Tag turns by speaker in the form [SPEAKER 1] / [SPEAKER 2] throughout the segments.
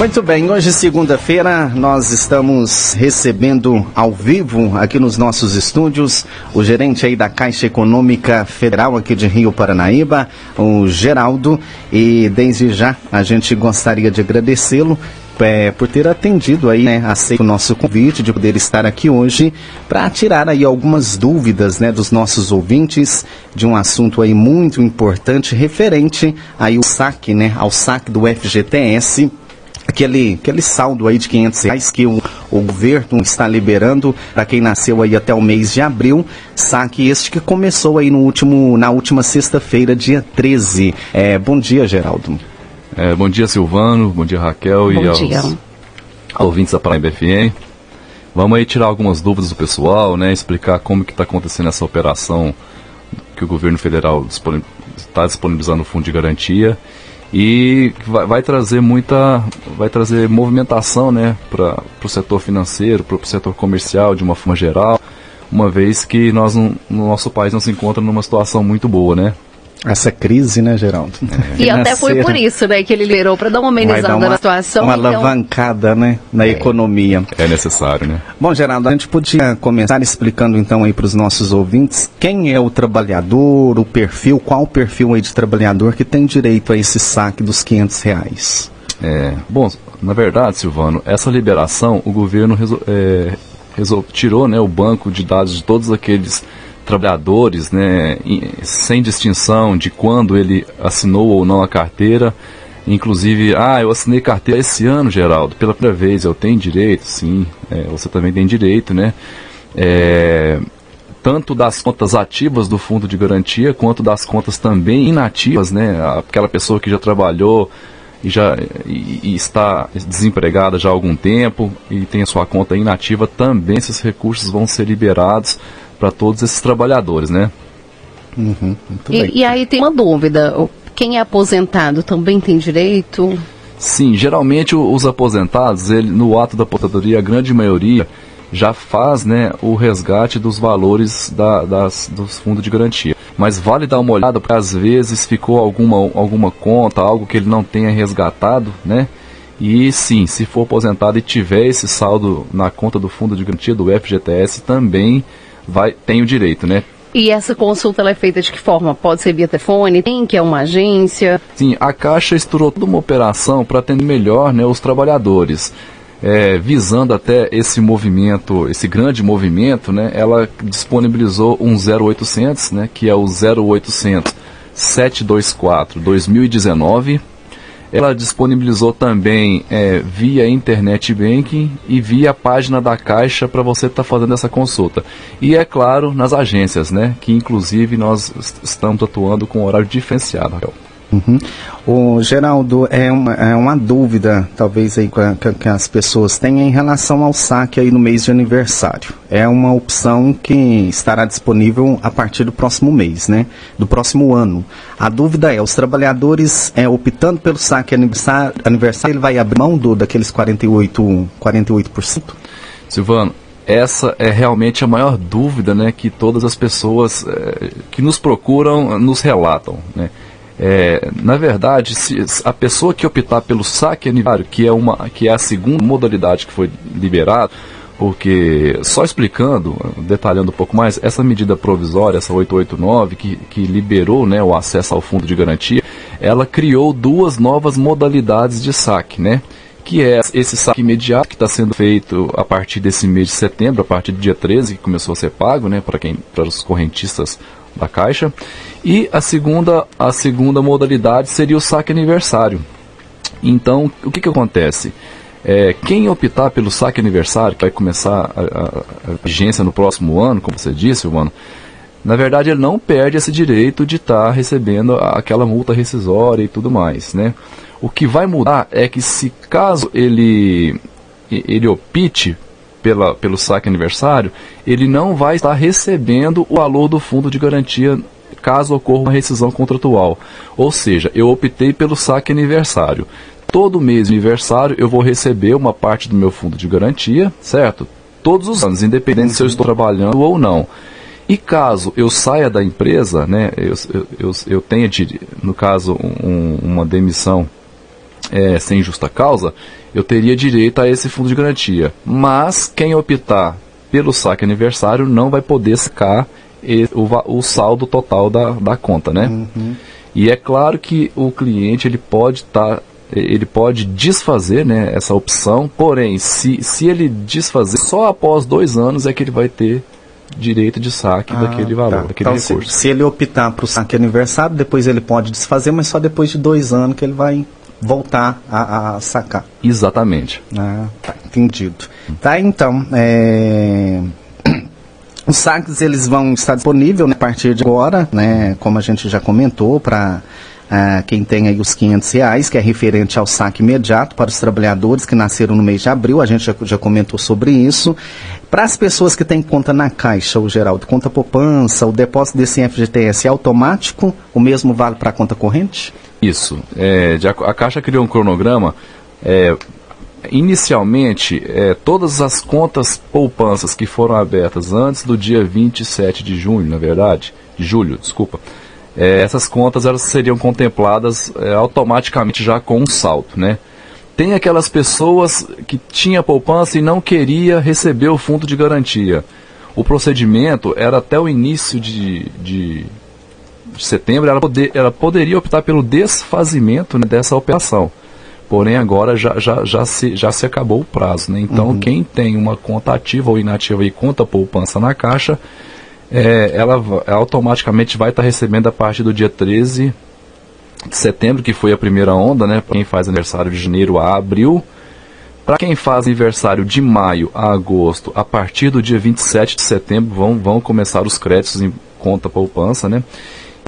[SPEAKER 1] Muito bem, hoje segunda-feira nós estamos recebendo ao vivo aqui nos nossos estúdios o gerente aí da Caixa Econômica Federal aqui de Rio Paranaíba, o Geraldo, e desde já a gente gostaria de agradecê-lo é, por ter atendido aí, né, aceito o nosso convite de poder estar aqui hoje para tirar aí algumas dúvidas, né, dos nossos ouvintes de um assunto aí muito importante referente aí o saque, né, ao saque do FGTS aquele, aquele saldo aí de 500 reais que o, o governo está liberando para quem nasceu aí até o mês de abril, saque este que começou aí no último, na última sexta-feira, dia 13. É, bom dia, Geraldo.
[SPEAKER 2] É, bom dia, Silvano, bom dia, Raquel bom e aos dia. ouvintes da Paraíba FM. Vamos aí tirar algumas dúvidas do pessoal, né, explicar como que está acontecendo essa operação que o governo federal está disponibilizando o fundo de garantia e vai, vai, trazer muita vai trazer movimentação né para o setor financeiro para o setor comercial de uma forma geral uma vez que nós no nosso país não se encontra numa situação muito boa né
[SPEAKER 1] essa crise, né, Geraldo?
[SPEAKER 3] É. E até foi por isso, né, que ele liberou para dar uma amenizada uma, na situação.
[SPEAKER 1] Uma então... alavancada, né, na é. economia.
[SPEAKER 2] É necessário, né?
[SPEAKER 1] Bom, Geraldo, a gente podia começar explicando então aí para os nossos ouvintes quem é o trabalhador, o perfil, qual o perfil aí de trabalhador que tem direito a esse saque dos 500 reais.
[SPEAKER 2] É, bom, na verdade, Silvano, essa liberação, o governo resol, é, resol, tirou, né, o banco de dados de todos aqueles trabalhadores, né, sem distinção de quando ele assinou ou não a carteira. Inclusive, ah, eu assinei carteira esse ano, Geraldo, pela primeira vez, eu tenho direito, sim, é, você também tem direito, né? É, tanto das contas ativas do fundo de garantia, quanto das contas também inativas, né? Aquela pessoa que já trabalhou e já e, e está desempregada já há algum tempo e tem a sua conta inativa, também esses recursos vão ser liberados para todos esses trabalhadores, né?
[SPEAKER 3] Uhum, e, e, aí tem uma dúvida: quem é aposentado também tem direito?
[SPEAKER 2] Sim, geralmente os aposentados, ele, no ato da aposentadoria, a grande maioria já faz né, o resgate dos valores da, das, dos fundos de garantia. Mas vale dar uma olhada, porque às vezes ficou alguma, alguma conta, algo que ele não tenha resgatado, né? E sim, se for aposentado e tiver esse saldo na conta do fundo de garantia do FGTS, também vai, tem o direito, né?
[SPEAKER 3] E essa consulta é feita de que forma? Pode ser via telefone? Tem que é uma agência?
[SPEAKER 2] Sim, a Caixa estruturou toda uma operação para atender melhor né, os trabalhadores. É, visando até esse movimento, esse grande movimento, né, ela disponibilizou um 0800, né, que é o 0800 724 2019 ela disponibilizou também é, via internet banking e via página da Caixa para você estar tá fazendo essa consulta. E é claro, nas agências, né? Que inclusive nós estamos atuando com horário diferenciado, Raquel.
[SPEAKER 1] Uhum. O Geraldo, é uma, é uma dúvida, talvez aí que, que, as pessoas têm em relação ao saque aí no mês de aniversário. É uma opção que estará disponível a partir do próximo mês, né? Do próximo ano. A dúvida é, os trabalhadores é, optando pelo saque aniversário, aniversário, ele vai abrir mão do, daqueles 48%? 48%?
[SPEAKER 2] Silvano, essa é realmente a maior dúvida né, que todas as pessoas é, que nos procuram nos relatam, né? É, na verdade, se a pessoa que optar pelo saque aniversário, que é, uma, que é a segunda modalidade que foi liberada, porque, só explicando, detalhando um pouco mais, essa medida provisória, essa 889, que, que liberou né, o acesso ao fundo de garantia, ela criou duas novas modalidades de saque, né? Que é esse saque imediato que está sendo feito a partir desse mês de setembro, a partir do dia 13, que começou a ser pago, né, para quem, para os correntistas da Caixa. E a segunda, a segunda modalidade seria o saque aniversário. Então, o que, que acontece? É, quem optar pelo saque aniversário, que vai começar a, a, a vigência no próximo ano, como você disse, mano, na verdade ele não perde esse direito de estar tá recebendo aquela multa rescisória e tudo mais, né? O que vai mudar é que se caso ele ele opte pela, pelo saque aniversário, ele não vai estar recebendo o valor do fundo de garantia caso ocorra uma rescisão contratual. Ou seja, eu optei pelo saque aniversário. Todo mês de aniversário eu vou receber uma parte do meu fundo de garantia, certo? Todos os anos, independente se eu estou trabalhando ou não. E caso eu saia da empresa, né, eu, eu, eu, eu tenha, no caso, um, uma demissão é, sem justa causa, eu teria direito a esse fundo de garantia. Mas quem optar pelo saque aniversário não vai poder sacar o, o saldo total da, da conta, né? Uhum. E é claro que o cliente ele pode estar tá, ele pode desfazer né, essa opção, porém, se, se ele desfazer, só após dois anos é que ele vai ter direito de saque ah, daquele valor, tá. daquele
[SPEAKER 1] então,
[SPEAKER 2] recurso.
[SPEAKER 1] Se, se ele optar para o saque aniversário, depois ele pode desfazer, mas só depois de dois anos que ele vai voltar a, a sacar.
[SPEAKER 2] Exatamente.
[SPEAKER 1] Ah, tá, entendido. Tá, então, é... Os saques eles vão estar disponíveis né, a partir de agora, né, como a gente já comentou, para ah, quem tem aí os 500 reais, que é referente ao saque imediato para os trabalhadores que nasceram no mês de abril, a gente já, já comentou sobre isso. Para as pessoas que têm conta na Caixa, o Geraldo, conta poupança, o depósito desse FGTS é automático, o mesmo vale para a conta corrente?
[SPEAKER 2] Isso. É, a Caixa criou um cronograma. É, inicialmente, é, todas as contas poupanças que foram abertas antes do dia 27 de junho, na verdade, de julho, desculpa, é, essas contas elas seriam contempladas é, automaticamente já com um saldo, né? Tem aquelas pessoas que tinha poupança e não queria receber o fundo de garantia. O procedimento era até o início de, de, de setembro, ela, poder, ela poderia optar pelo desfazimento né, dessa operação. Porém, agora já, já, já, se, já se acabou o prazo. Né? Então, uhum. quem tem uma conta ativa ou inativa e conta poupança na Caixa, é, ela automaticamente vai estar tá recebendo a partir do dia 13 de setembro, que foi a primeira onda, né? Para quem faz aniversário de janeiro a abril. Para quem faz aniversário de maio a agosto, a partir do dia 27 de setembro vão, vão começar os créditos em conta poupança, né?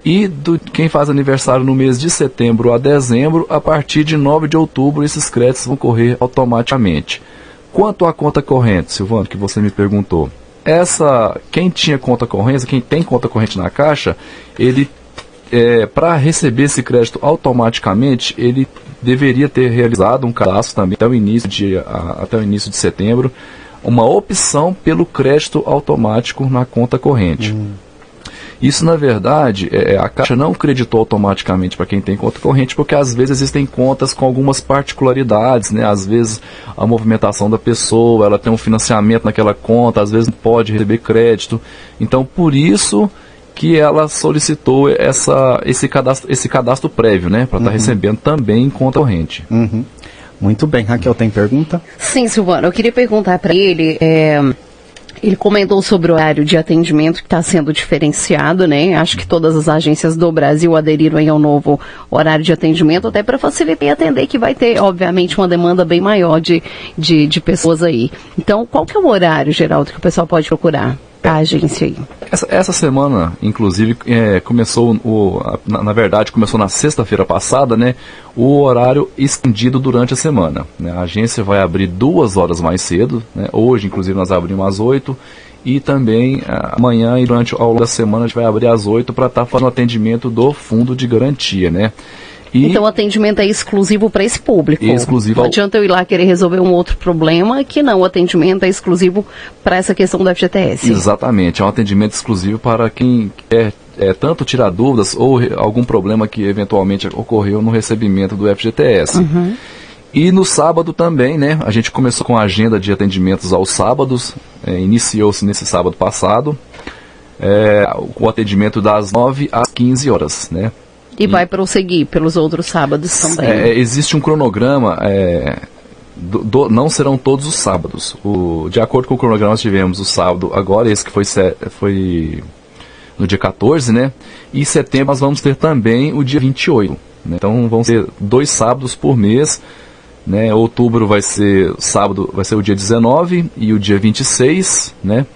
[SPEAKER 2] E do, quem faz aniversário no mês de setembro a dezembro, a partir de 9 de outubro, esses créditos vão correr automaticamente. Quanto à conta corrente, Silvano, que você me perguntou, essa quem tinha conta corrente, quem tem conta corrente na Caixa, ele é, para receber esse crédito automaticamente, ele deveria ter realizado um cadastro também até o início de, a, até o início de setembro, uma opção pelo crédito automático na conta corrente. Hum. Isso, na verdade, é, é, a Caixa não creditou automaticamente para quem tem conta corrente, porque às vezes existem contas com algumas particularidades, né? Às vezes a movimentação da pessoa, ela tem um financiamento naquela conta, às vezes não pode receber crédito. Então, por isso que ela solicitou essa, esse, cadastro, esse cadastro prévio, né? Para estar tá uhum. recebendo também em conta corrente.
[SPEAKER 1] Uhum. Muito bem. Raquel, tem pergunta?
[SPEAKER 3] Sim, Silvano. Eu queria perguntar para ele. É ele comentou sobre o horário de atendimento que está sendo diferenciado, né? Acho que todas as agências do Brasil aderiram ao novo horário de atendimento, até para facilitar e atender, que vai ter, obviamente, uma demanda bem maior de, de, de pessoas aí. Então, qual que é o horário, Geraldo, que o pessoal pode procurar? A agência aí?
[SPEAKER 2] Essa, essa semana, inclusive, é, começou, o, na, na, verdade, começou na sexta-feira passada, né? O horário estendido durante a semana. Né? A agência vai abrir duas horas mais cedo, né? Hoje, inclusive, nós abrimos às oito e também amanhã e durante ao longo da semana a gente vai abrir às oito para estar tá fazendo atendimento do fundo de garantia, né?
[SPEAKER 3] E então o atendimento é exclusivo para esse público.
[SPEAKER 2] Exclusivo
[SPEAKER 3] não adianta eu ir lá querer resolver um outro problema que não, o atendimento é exclusivo para essa questão do FGTS.
[SPEAKER 2] Exatamente, é um atendimento exclusivo para quem quer é, tanto tirar dúvidas ou algum problema que eventualmente ocorreu no recebimento do FGTS. Uhum. E no sábado também, né? A gente começou com a agenda de atendimentos aos sábados, é, iniciou-se nesse sábado passado, é, o atendimento das 9 às 15 horas, né?
[SPEAKER 3] E, e vai prosseguir pelos outros sábados também.
[SPEAKER 2] É, existe um cronograma, é, do, do, não serão todos os sábados. O, de acordo com o cronograma, nós tivemos o sábado agora, esse que foi, foi no dia 14, né? E em setembro nós vamos ter também o dia 28. Né? Então vão ser dois sábados por mês. Né? Outubro vai ser sábado, vai ser o dia 19 e o dia 26, né?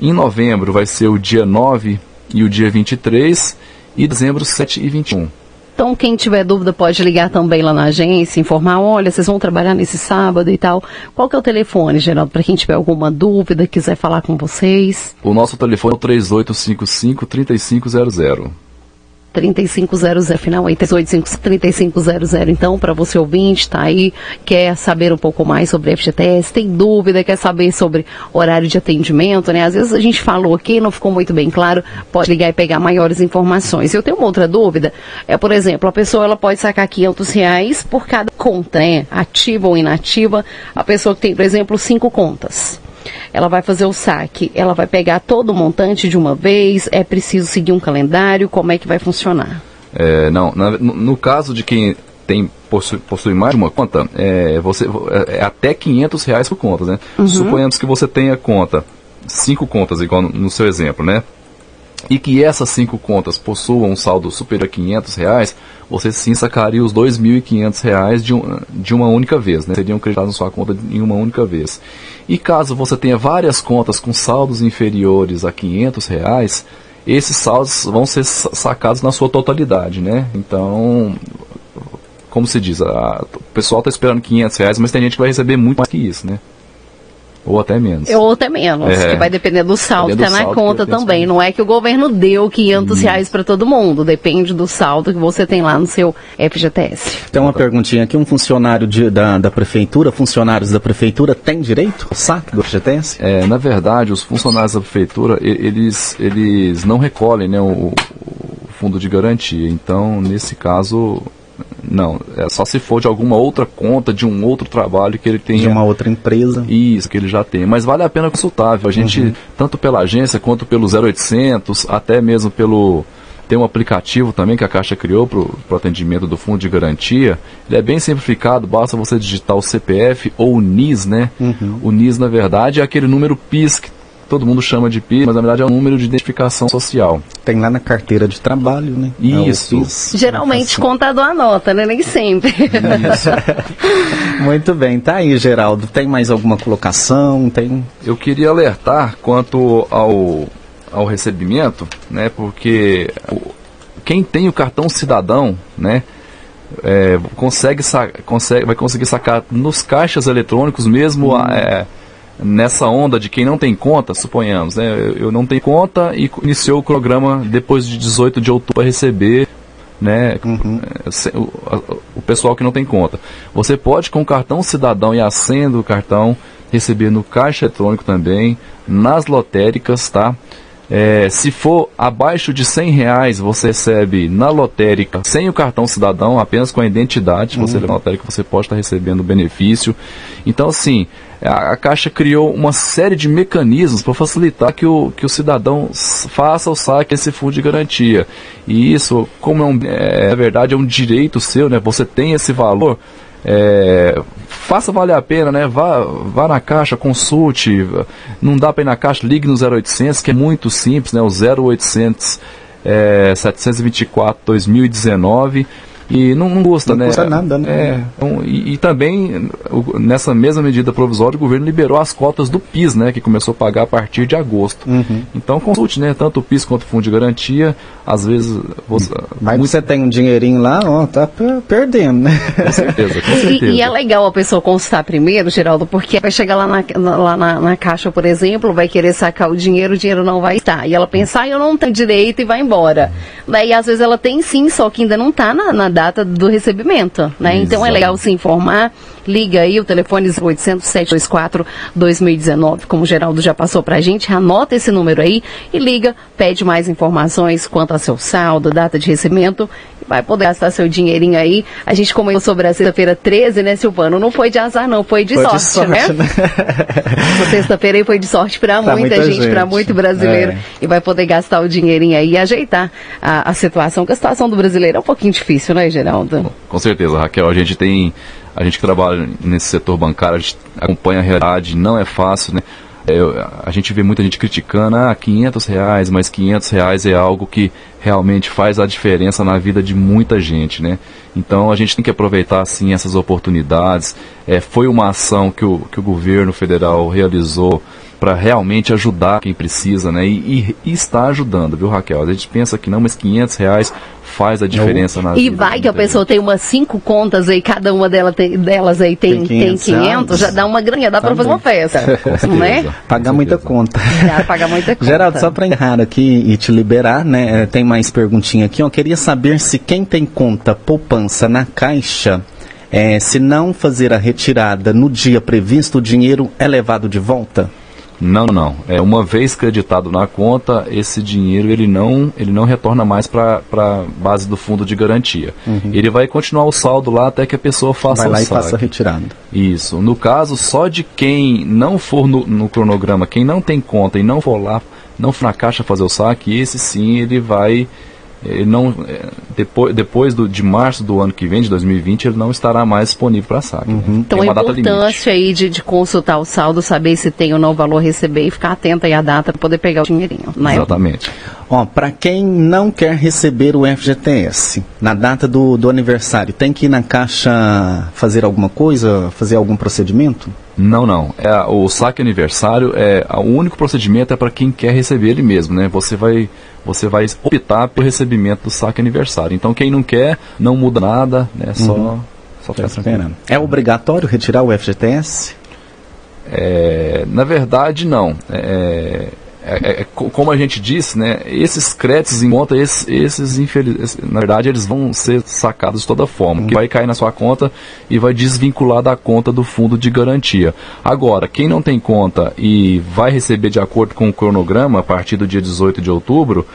[SPEAKER 2] Em novembro vai ser o dia 9 e o dia 23 e dezembro 7 e 21.
[SPEAKER 3] Então, quem tiver dúvida pode ligar também lá na agência, informar, olha, vocês vão trabalhar nesse sábado e tal. Qual que é o telefone, Geraldo, para quem tiver alguma dúvida, quiser falar com vocês?
[SPEAKER 2] O nosso telefone é o 3855-3500.
[SPEAKER 3] 3500, final aí, 3500. Então, para você ouvinte, tá aí, quer saber um pouco mais sobre FGTS, tem dúvida, quer saber sobre horário de atendimento, né? Às vezes a gente falou aqui, não ficou muito bem claro, pode ligar e pegar maiores informações. Eu tenho uma outra dúvida, é, por exemplo, a pessoa ela pode sacar 500 reais por cada conta, né? Ativa ou inativa. A pessoa que tem, por exemplo, cinco contas ela vai fazer o saque, ela vai pegar todo o montante de uma vez, é preciso seguir um calendário, como é que vai funcionar?
[SPEAKER 2] É, não, na, no, caso de quem tem possui, possui mais de uma conta, é, você, é, é até 500 reais por conta, né? Uhum. Suponhamos que você tenha conta, cinco contas, igual no, no seu exemplo, né? E que essas cinco contas possuam um saldo superior a 500 reais, você sim sacaria os 2.500 reais de, um, de uma única vez, né? seriam creditados na sua conta em uma única vez. E caso você tenha várias contas com saldos inferiores a 500 reais, esses saldos vão ser sacados na sua totalidade, né? Então, como se diz, a, o pessoal está esperando 500 reais, mas tem gente que vai receber muito mais que isso, né? Ou até menos.
[SPEAKER 3] Ou até menos, é. que vai depender do saldo que está na conta também. Não é que o governo deu 500 hum. reais para todo mundo, depende do saldo que você tem lá no seu FGTS.
[SPEAKER 1] Tem uma perguntinha aqui, um funcionário de, da, da prefeitura, funcionários da prefeitura, tem direito ao saque do FGTS?
[SPEAKER 2] É, na verdade, os funcionários da prefeitura, eles, eles não recolhem né, o, o fundo de garantia. Então, nesse caso, não, é só se for de alguma outra conta, de um outro trabalho que ele tenha.
[SPEAKER 1] De uma outra empresa.
[SPEAKER 2] Isso, que ele já tem. Mas vale a pena consultar, viu? A gente, uhum. tanto pela agência quanto pelo 0800, até mesmo pelo. Tem um aplicativo também que a Caixa criou para o atendimento do fundo de garantia. Ele é bem simplificado, basta você digitar o CPF ou o NIS, né? Uhum. O NIS, na verdade, é aquele número PIS que todo mundo chama de PIS, mas na verdade é um número de identificação social.
[SPEAKER 1] Tem lá na carteira de trabalho, né?
[SPEAKER 2] Isso.
[SPEAKER 3] É Geralmente contador anota, né? Nem sempre. Isso.
[SPEAKER 1] Muito bem, tá aí, Geraldo. Tem mais alguma colocação? Tem?
[SPEAKER 2] Eu queria alertar quanto ao, ao recebimento, né? Porque quem tem o cartão cidadão, né? É, consegue, consegue, vai conseguir sacar nos caixas eletrônicos mesmo hum. é, nessa onda de quem não tem conta, suponhamos, né, eu não tenho conta e iniciou o programa depois de 18 de outubro para receber né, uhum. É, o, o, pessoal que não tem conta. Você pode, com o cartão cidadão e a senha do cartão, receber no caixa eletrônico também, nas lotéricas, tá? É, se for abaixo de 100 reais, você recebe na lotérica sem o cartão cidadão, apenas com a identidade. Uhum. Você na lotérica, você pode estar recebendo o benefício. Então, assim, a, a Caixa criou uma série de mecanismos para facilitar que o, que o cidadão faça o saque desse fundo de garantia. E isso, como é, um, é, na verdade, é um direito seu, né? Você tem esse valor. É, faça valer a pena, né? Vá, vá na caixa, consulte. Não dá para ir na caixa, ligue no 0800, que é muito simples, né? O 0800 é, 724 2019 e não, não custa,
[SPEAKER 1] não
[SPEAKER 2] né?
[SPEAKER 1] custa nada, né?
[SPEAKER 2] É, então, e, e, também, o, nessa mesma medida provisória, o governo liberou as cotas do PIS, né? Que começou a pagar a partir de agosto. Uhum. Então consulte, né? Tanto o PIS quanto o Fundo de Garantia. Às vezes. Você,
[SPEAKER 1] Mas muito... você tem um dinheirinho lá, ó, tá perdendo, né?
[SPEAKER 2] Com certeza, com certeza.
[SPEAKER 3] E, e, é legal a pessoa consultar primeiro, Geraldo, porque vai chegar lá na, na lá na, na, caixa, por exemplo, vai querer sacar o dinheiro, o dinheiro não vai estar. E ela pensar, ah, eu não tenho direito e vai embora. Daí, às vezes, ela tem sim, só que ainda não está na, na data do recebimento, né? Então é legal se informar. Liga aí, o telefone 800 724 2019, como o Geraldo já passou pra gente, anota esse número aí e liga, pede mais informações quanto ao seu saldo, data de recebimento vai poder gastar seu dinheirinho aí. A gente comentou sobre a sexta-feira 13, né, Silvano? Não foi de azar, não, foi de, foi sorte, de sorte, né? né? Essa sexta-feira aí foi de sorte para muita, muita, gente, gente. para muito brasileiro. É. E vai poder gastar o dinheirinho aí e ajeitar a, a situação, porque a situação do brasileiro é um pouquinho difícil, né, Geraldo?
[SPEAKER 2] Com certeza, Raquel. A gente tem. A gente que trabalha nesse setor bancário, a gente acompanha a realidade, não é fácil, né? É, a gente vê muita gente criticando, ah, 500 reais, mas 500 reais é algo que realmente faz a diferença na vida de muita gente, né? Então a gente tem que aproveitar, assim, essas oportunidades. É, foi uma ação que o, que o governo federal realizou para realmente ajudar quem precisa, né? E, e, e, está ajudando, viu, Raquel? A gente pensa que não, mas 500 reais faz a diferença na
[SPEAKER 3] E vai que a pessoa tem umas cinco contas aí, cada uma delas, tem, delas aí tem, tem 500, tem 500 já dá uma grana, dá para fazer uma festa, né?
[SPEAKER 1] Pagar muita conta.
[SPEAKER 3] Já pagar muita conta.
[SPEAKER 1] Geraldo, só para encerrar aqui e te liberar, né, tem mais perguntinha aqui, eu queria saber se quem tem conta poupança na Caixa é, se não fazer a retirada no dia previsto, o dinheiro é levado de volta?
[SPEAKER 2] Não, não. É uma vez creditado na conta, esse dinheiro ele não, ele não retorna mais para a base do fundo de garantia. Uhum. Ele vai continuar o saldo lá até que a pessoa faça
[SPEAKER 1] vai
[SPEAKER 2] lá
[SPEAKER 1] o saque. e faça a retirada.
[SPEAKER 2] Isso. No caso, só de quem não for no, no cronograma, quem não tem conta e não for lá, não for na caixa fazer o saque, esse sim ele vai ele não é, depois, depois do, de março do ano que vem, de 2020, ele não estará mais disponível para saque. Né?
[SPEAKER 3] Uhum. Então a importância aí de, de, consultar o saldo, saber se tem ou não valor receber e ficar atento aí à data para poder pegar o dinheirinho.
[SPEAKER 2] Né? Exatamente.
[SPEAKER 1] Ó, para quem não quer receber o FGTS na data do, do aniversário, tem que ir na caixa fazer alguma coisa, fazer algum procedimento?
[SPEAKER 2] Não, não. É, o saque aniversário é o único procedimento é para quem quer receber ele mesmo, né? Você vai você vai optar pelo recebimento do saque aniversário. Então quem não quer, não muda nada, né? Só, uhum. só ficar
[SPEAKER 1] esperando. É obrigatório retirar o FGTS?
[SPEAKER 2] É, na verdade, não. É, é, é, é como a gente disse, né, esses créditos em conta, esses, esses infeliz, na verdade, eles vão ser sacados de toda forma, que vai cair na sua conta e vai desvincular da conta do fundo de garantia. Agora, quem não tem conta e vai receber de acordo com o cronograma a partir do dia 18 de outubro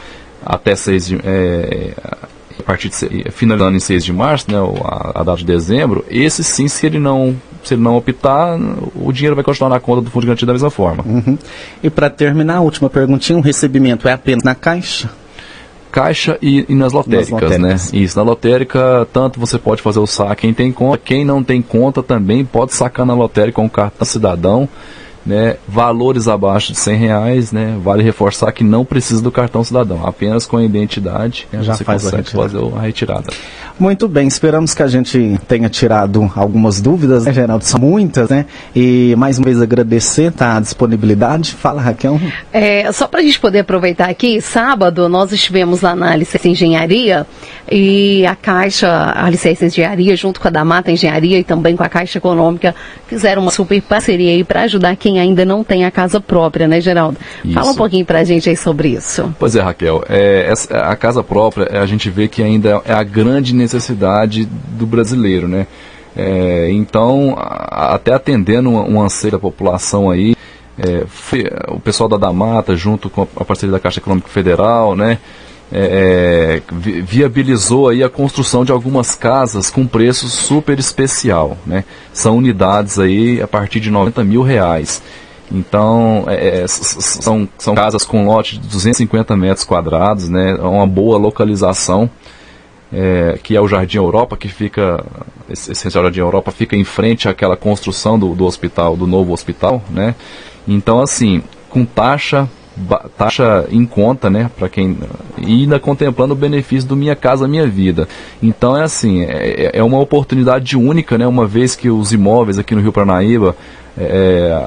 [SPEAKER 2] até 6 de, é, a partir de finalizando em 6 de março, né, a, a data de dezembro, esse sim, se ele não se ele não optar, o dinheiro vai continuar na conta do fundo de garantia da mesma forma.
[SPEAKER 1] Uhum. E para terminar, a última perguntinha, o recebimento é apenas na caixa?
[SPEAKER 2] Caixa e, e nas, lotéricas, nas, lotéricas, né? Isso, na lotérica, tanto você pode fazer o saque quem tem conta, quem não tem conta também pode sacar na lotérica com o cartão cidadão né, valores abaixo de 100 reais, né, vale reforçar que não precisa do cartão cidadão, apenas com a identidade né, Já você faz consegue a fazer a retirada.
[SPEAKER 1] Muito bem, esperamos que a gente tenha tirado algumas dúvidas, né, Geraldo? São muitas, né? E mais uma vez agradecer tá, a disponibilidade. Fala, Raquel.
[SPEAKER 3] É, só para a gente poder aproveitar aqui, sábado nós estivemos lá na Licença Engenharia e a Caixa, a Licença Engenharia, junto com a Damata Engenharia e também com a Caixa Econômica, fizeram uma super parceria aí para ajudar quem ainda não tem a casa própria, né, Geraldo? Isso. Fala um pouquinho para a gente aí sobre isso.
[SPEAKER 2] Pois é, Raquel. É, essa, a casa própria, a gente vê que ainda é a grande necessidade do brasileiro, né? É, então, a, até atendendo um, um anseio da população aí, é, o pessoal da Damata, junto com a parceria da Caixa Econômica Federal, né? É, é viabilizou aí a construção de algumas casas com preço super especial, né? São unidades aí a partir de 90 mil reais. Então, é, é são, são casas com lote de 250 metros quadrados, né? Uma boa localização, é, que é o Jardim Europa, que fica, esse, esse Jardim Europa fica em frente àquela construção do, do hospital, do novo hospital, né? Então, assim, com taxa taxa em conta, né, para quem e ainda contemplando o benefício do Minha Casa Minha Vida. Então é assim, é, é uma oportunidade única, né, uma vez que os imóveis aqui no Rio Paranaíba é,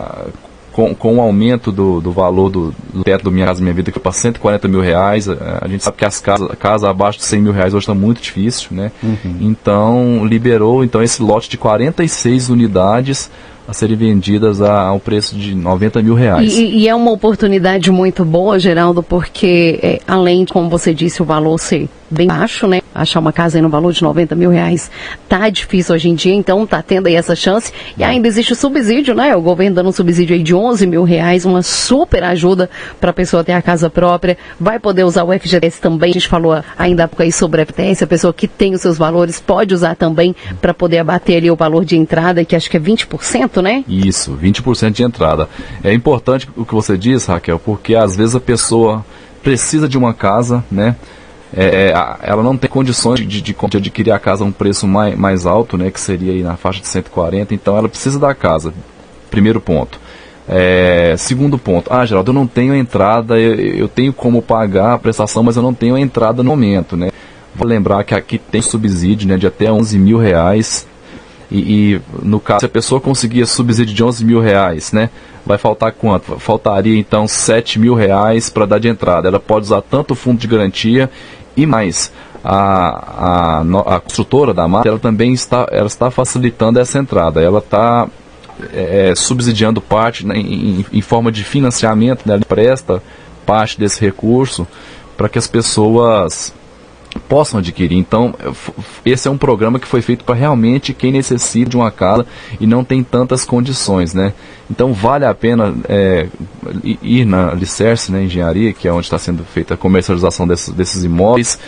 [SPEAKER 2] com, com o aumento do, do valor do, do, teto do Minha Casa Minha Vida, que para 140 mil reais, a gente sabe que as casas casa abaixo de 100 mil reais hoje está muito difícil, né? Uhum. Então, liberou então esse lote de 46 unidades a serem vendidas a, ao preço de 90 mil reais.
[SPEAKER 3] E, e é uma oportunidade muito boa, Geraldo, porque é, além, como você disse, o valor ser bem baixo, né? Achar uma casa aí no valor de 90 mil reais tá difícil hoje em dia, então tá tendo aí essa chance. E ainda existe o subsídio, né? O governo dando um subsídio aí de 11 mil reais, uma super ajuda para a pessoa ter a casa própria. Vai poder usar o FGTS também. A gente falou ainda aí sobre o FGTS, a pessoa que tem os seus valores pode usar também para poder abater ali o valor de entrada, que acho que é 20%, né?
[SPEAKER 2] Isso, 20% de entrada. É importante o que você diz, Raquel, porque às vezes a pessoa precisa de uma casa, né? É, é ela não tem condições de, de, de, adquirir a casa a um preço mais, mais alto, né, que seria na faixa de 140, então ela precisa da casa. Primeiro ponto. É, segundo ponto, ah, Geraldo, eu não tenho entrada, eu, eu, tenho como pagar a prestação, mas eu não tenho entrada no momento, né? Vou lembrar que aqui tem subsídio né, de até 11 mil reais e, e, no caso, se a pessoa conseguia subsídio de 11 mil reais, né? Vai faltar quanto? Faltaria então 7 mil reais para dar de entrada. Ela pode usar tanto o fundo de garantia E mais, a, a, a construtora da mata ela também está, ela está facilitando essa entrada. Ela está é, subsidiando parte né, em, em, forma de financiamento, né, ela presta parte desse recurso para que as pessoas possam adquirir. Então, esse é um programa que foi feito para realmente quem necessita de uma casa e não tem tantas condições, né? Então, vale a pena é, ir na Alicerce, né, Engenharia, que é onde está sendo feita a comercialização desses, desses imóveis,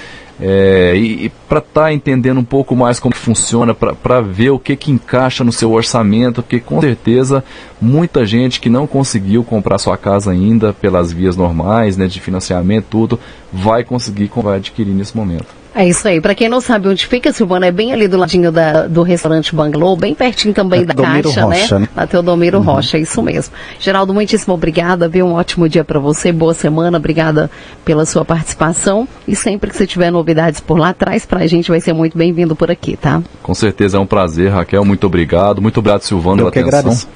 [SPEAKER 2] é, e, e para estar tá entendendo um pouco mais como funciona, para ver o que, que encaixa no seu orçamento, porque com certeza muita gente que não conseguiu comprar sua casa ainda pelas vias normais, né, de financiamento, tudo, vai conseguir, vai adquirir nesse momento.
[SPEAKER 3] É isso aí. Para quem não sabe onde fica, Silvana, é bem ali do ladinho da, do restaurante Bangalow, bem pertinho também é da Caixa, né? Rocha, né? Na Teodomiro uhum. Rocha, isso mesmo. Geraldo, muitíssimo obrigada, viu? Um ótimo dia para você, boa semana, obrigada pela sua participação. E sempre que você tiver novidades por lá, traz pra gente, vai ser muito bem-vindo por aqui, tá?
[SPEAKER 2] Com certeza é um prazer, Raquel, muito obrigado. Muito obrigado, Silvana, pela atenção. Agradeço.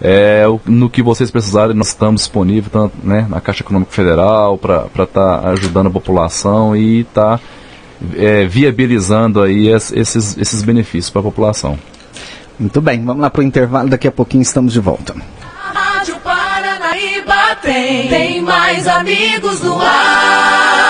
[SPEAKER 2] É, no que vocês precisarem, nós estamos disponíveis tanto, né, na Caixa Econômica Federal para estar tá ajudando a população e estar tá é, viabilizando aí esses, esses benefícios para a população.
[SPEAKER 1] Muito bem, vamos lá para o intervalo, daqui a pouquinho estamos de volta.
[SPEAKER 4] A Rádio Paranaíba tem, tem mais amigos no ar.